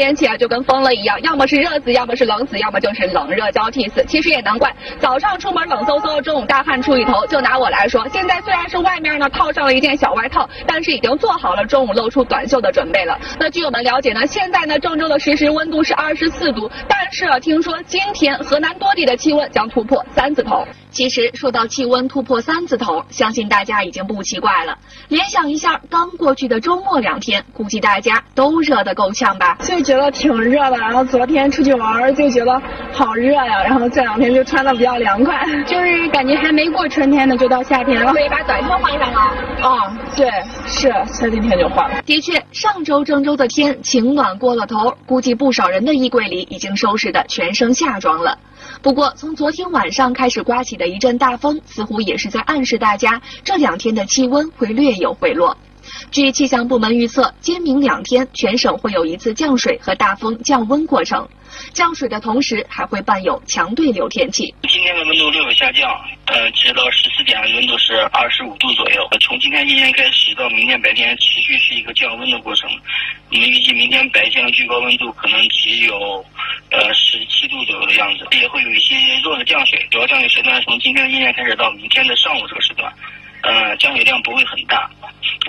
天气啊就跟疯了一样，要么是热死，要么是冷死，要么就是冷热交替死。其实也难怪，早上出门冷飕飕，中午大汗出一头。就拿我来说，现在虽然是外面呢套上了一件小外套，但是已经做好了中午露出短袖的准备了。那据我们了解呢，现在呢郑州的实时温度是二十四度，但是啊听说今天河南多地的气温将突破三字头。其实说到气温突破三字头，相信大家已经不奇怪了。联想一下刚过去的周末两天，估计大家都热得够呛吧？就觉得挺热的，然后昨天出去玩就觉得好热呀，然后这两天就穿的比较凉快，就是感觉还没过春天呢，就到夏天了。所以把短袖换上了。啊，对，是前几天就换了。的确，上周郑州的天晴暖过了头，估计不少人的衣柜里已经收拾的全身夏装了。不过，从昨天晚上开始刮起的一阵大风，似乎也是在暗示大家这两天的气温会略有回落。据气象部门预测，今明两天全省会有一次降水和大风降温过程。降水的同时，还会伴有强对流天气。今天的温度略有下降，呃，直到十四点温度是二十五度左右。从今天夜间开始到明天白天，持续是一个降温的过程。我们预计明天白天的最高温度可能只有呃十七度左右的样子，也会有一些弱的降水。主要降水时段从今天夜间开始到明天的上午这个时段，呃，降水量不会很大，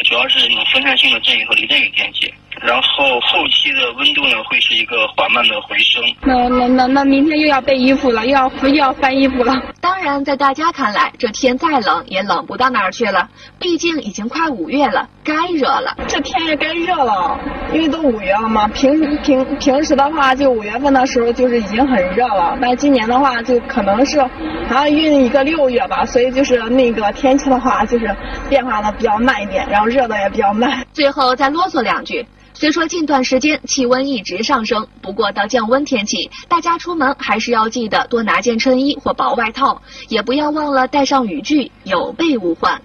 主要是那种分散性的阵雨和雷阵雨天气。然后后期的温度呢，会是一个缓慢的回升。那那那那明天又要备衣服了，又要又要翻衣服了。当然，在大家看来，这天再冷也冷不到哪儿去了，毕竟已经快五月了，该热了。这天也该热了，因为都五月了嘛。平平平时的话，就五月份的时候就是已经很热了，但今年的话，就可能是还要运一个六月吧，所以就是那个天气的话，就是变化的比较慢一点，然后热的也比较慢。最后再啰嗦两句。虽说近段时间气温一直上升，不过到降温天气，大家出门还是要记得多拿件衬衣或薄外套，也不要忘了带上雨具，有备无患。